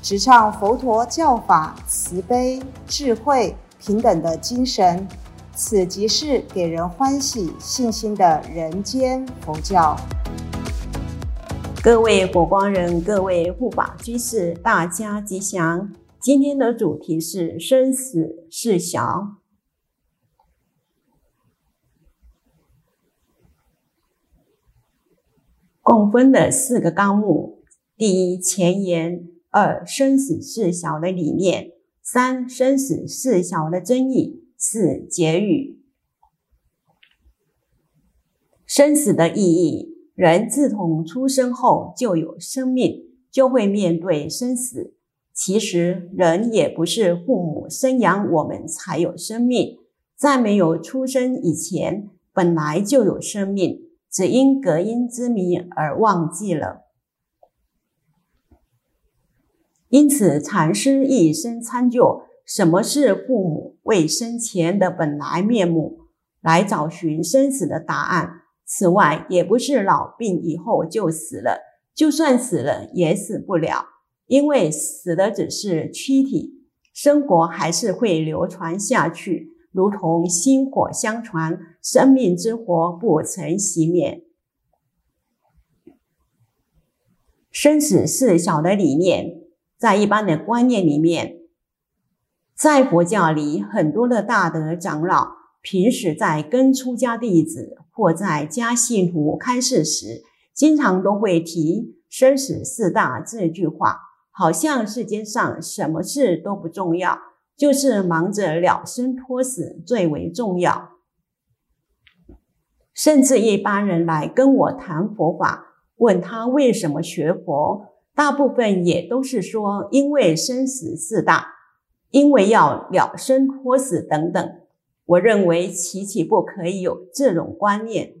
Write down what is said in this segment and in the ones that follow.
直唱佛陀教法慈悲、智慧、平等的精神。此即是给人欢喜、信心的人间佛教。各位火光人，各位护法居士，大家吉祥。今天的主题是生死事小，共分了四个纲目：第一，前言；二，生死事小的理念；三，生死事小的争议。四结语，生死的意义。人自从出生后就有生命，就会面对生死。其实，人也不是父母生养我们才有生命，在没有出生以前，本来就有生命，只因隔音之谜而忘记了。因此，禅师一生参究。什么是父母为生前的本来面目？来找寻生死的答案。此外，也不是老病以后就死了，就算死了也死不了，因为死的只是躯体，生活还是会流传下去，如同薪火相传，生命之火不曾熄灭。生死是小的理念，在一般的观念里面。在佛教里，很多的大德长老平时在跟出家弟子或在家信徒开示时，经常都会提生死四大这句话，好像世间上什么事都不重要，就是忙着了生脱死最为重要。甚至一般人来跟我谈佛法，问他为什么学佛，大部分也都是说因为生死四大。因为要了生脱死等等，我认为其其不可以有这种观念。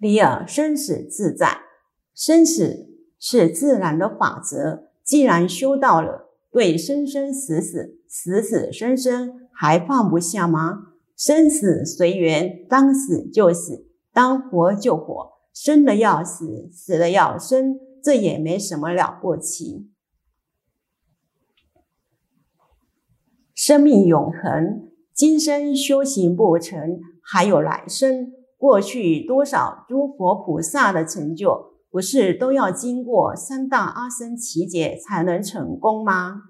第二，生死自在，生死是自然的法则。既然修到了，对生生死死、死死生生还放不下吗？生死随缘，当死就死，当活就活，生了要死，死了要生，这也没什么了不起。生命永恒，今生修行不成，还有来生。过去多少诸佛菩萨的成就，不是都要经过三大阿僧祇劫才能成功吗？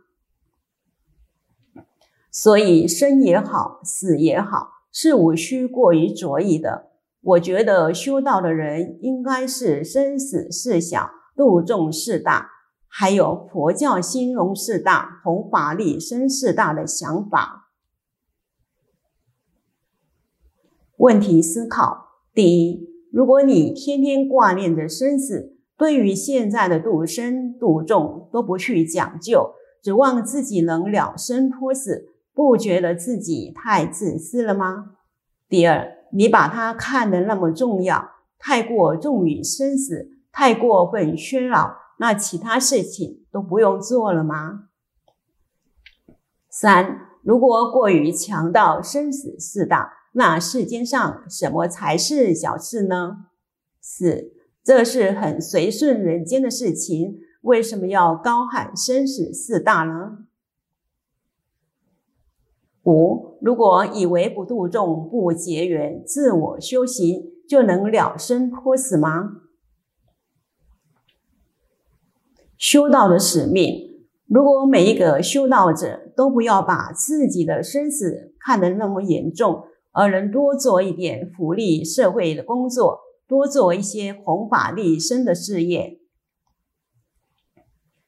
所以生也好，死也好，是无需过于着意的。我觉得修道的人应该是生死事小，度众事大。还有佛教兴隆事大、弘法利生四大的想法。问题思考：第一，如果你天天挂念着生死，对于现在的度生度众都不去讲究，指望自己能了生脱死，不觉得自己太自私了吗？第二，你把它看得那么重要，太过重于生死，太过分喧扰。那其他事情都不用做了吗？三，如果过于强调生死四大，那世间上什么才是小事呢？四，这是很随顺人间的事情，为什么要高喊生死四大呢？五，如果以为不度众、不结缘、自我修行就能了生脱死吗？修道的使命，如果每一个修道者都不要把自己的生死看得那么严重，而能多做一点福利社会的工作，多做一些弘法利生的事业，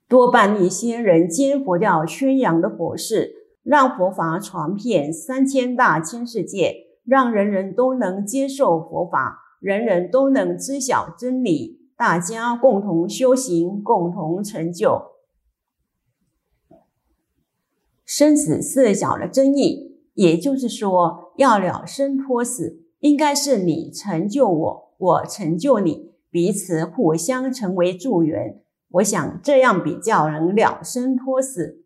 多办一些人间佛教宣扬的佛事，让佛法传遍三千大千世界，让人人都能接受佛法，人人都能知晓真理。大家共同修行，共同成就。生死四角的争议，也就是说，要了生脱死，应该是你成就我，我成就你，彼此互相成为助缘。我想这样比较能了生脱死。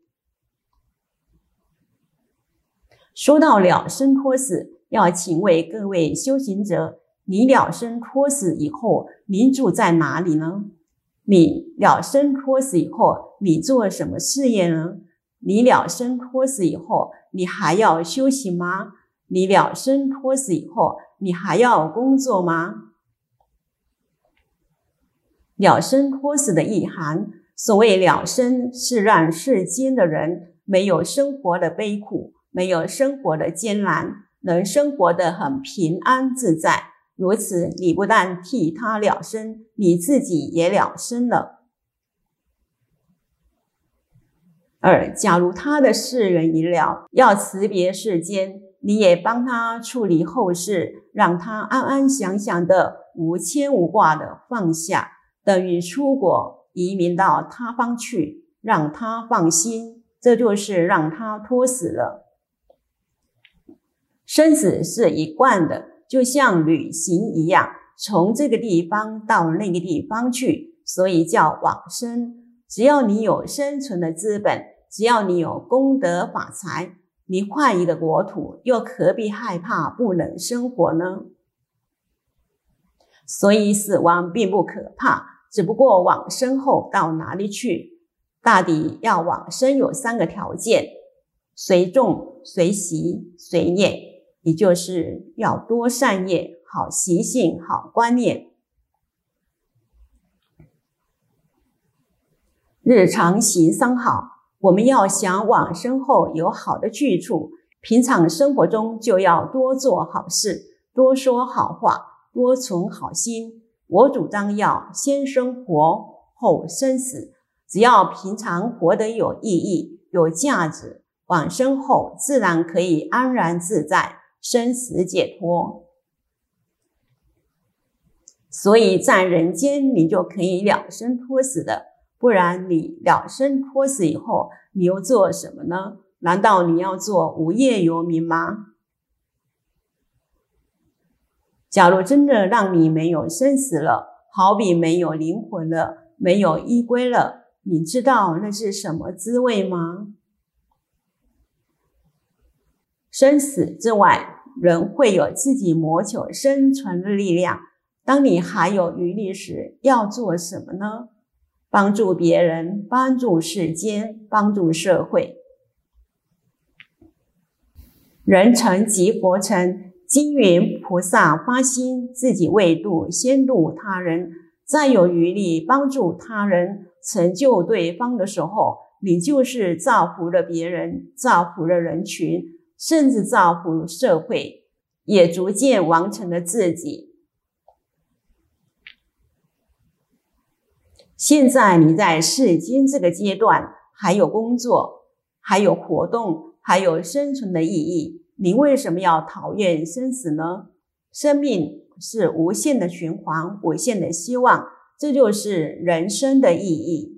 说到了生脱死，要请问各位修行者：你了生脱死以后，您住在哪里呢？你了生脱死以后，你做什么事业呢？你了生脱死以后，你还要修行吗？你了生脱死以后，你还要工作吗？了生脱死的意涵，所谓了生，是让世间的人没有生活的悲苦，没有生活的艰难，能生活的很平安自在。如此，你不但替他了生，你自己也了生了。二，假如他的世人已了，要辞别世间，你也帮他处理后事，让他安安详详的、无牵无挂的放下。等于出国移民到他方去，让他放心，这就是让他托死了。生死是一贯的，就像旅行一样，从这个地方到那个地方去，所以叫往生。只要你有生存的资本，只要你有功德法财，你换一个国土，又何必害怕不能生活呢？所以死亡并不可怕。只不过往生后到哪里去，大抵要往生有三个条件：随众、随习、随念，也就是要多善业、好习性、好观念。日常行丧好，我们要想往生后有好的去处，平常生活中就要多做好事，多说好话，多存好心。我主张要先生活后生死，只要平常活得有意义、有价值，往生后自然可以安然自在，生死解脱。所以在人间，你就可以了生脱死的；不然，你了生脱死以后，你又做什么呢？难道你要做无业游民吗？假如真的让你没有生死了，好比没有灵魂了，没有依归了，你知道那是什么滋味吗？生死之外，人会有自己谋求生存的力量。当你还有余力时，要做什么呢？帮助别人，帮助世间，帮助社会。人成即佛成。金云菩萨发心自己未度，先度他人，再有余力帮助他人成就对方的时候，你就是造福了别人，造福了人群，甚至造福社会，也逐渐完成了自己。现在你在世间这个阶段，还有工作，还有活动，还有生存的意义。你为什么要讨厌生死呢？生命是无限的循环，无限的希望，这就是人生的意义。